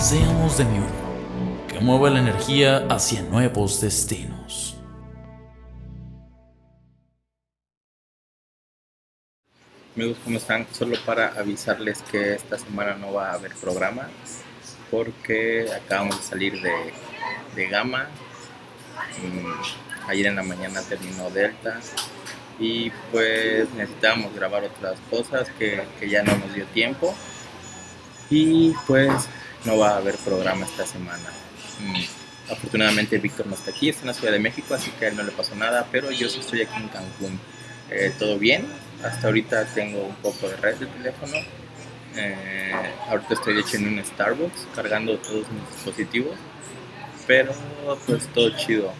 Seamos de mi que mueva la energía hacia nuevos destinos. Amigos, ¿cómo están? Solo para avisarles que esta semana no va a haber programa porque acabamos de salir de, de Gama. Ayer en la mañana terminó Delta y pues necesitábamos grabar otras cosas que, que ya no nos dio tiempo y pues no va a haber programa esta semana. Mm, afortunadamente Víctor no está aquí, está en la Ciudad de México, así que a él no le pasó nada, pero yo sí estoy aquí en Cancún. Eh, todo bien, hasta ahorita tengo un poco de red de teléfono. Eh, ahorita estoy de en un Starbucks cargando todos mis dispositivos, pero pues todo chido.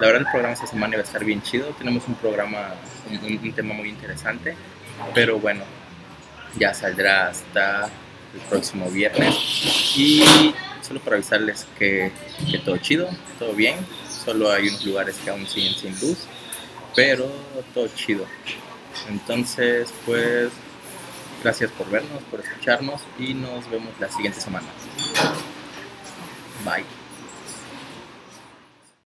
La verdad el programa esta semana iba a estar bien chido, tenemos un programa, un tema muy interesante, pero bueno, ya saldrá hasta el próximo viernes. Y solo para avisarles que, todo chido, todo bien. Solo hay unos lugares que aún siguen sin luz, pero todo chido. Entonces, pues, gracias por vernos, por escucharnos y nos vemos la siguiente semana. Bye.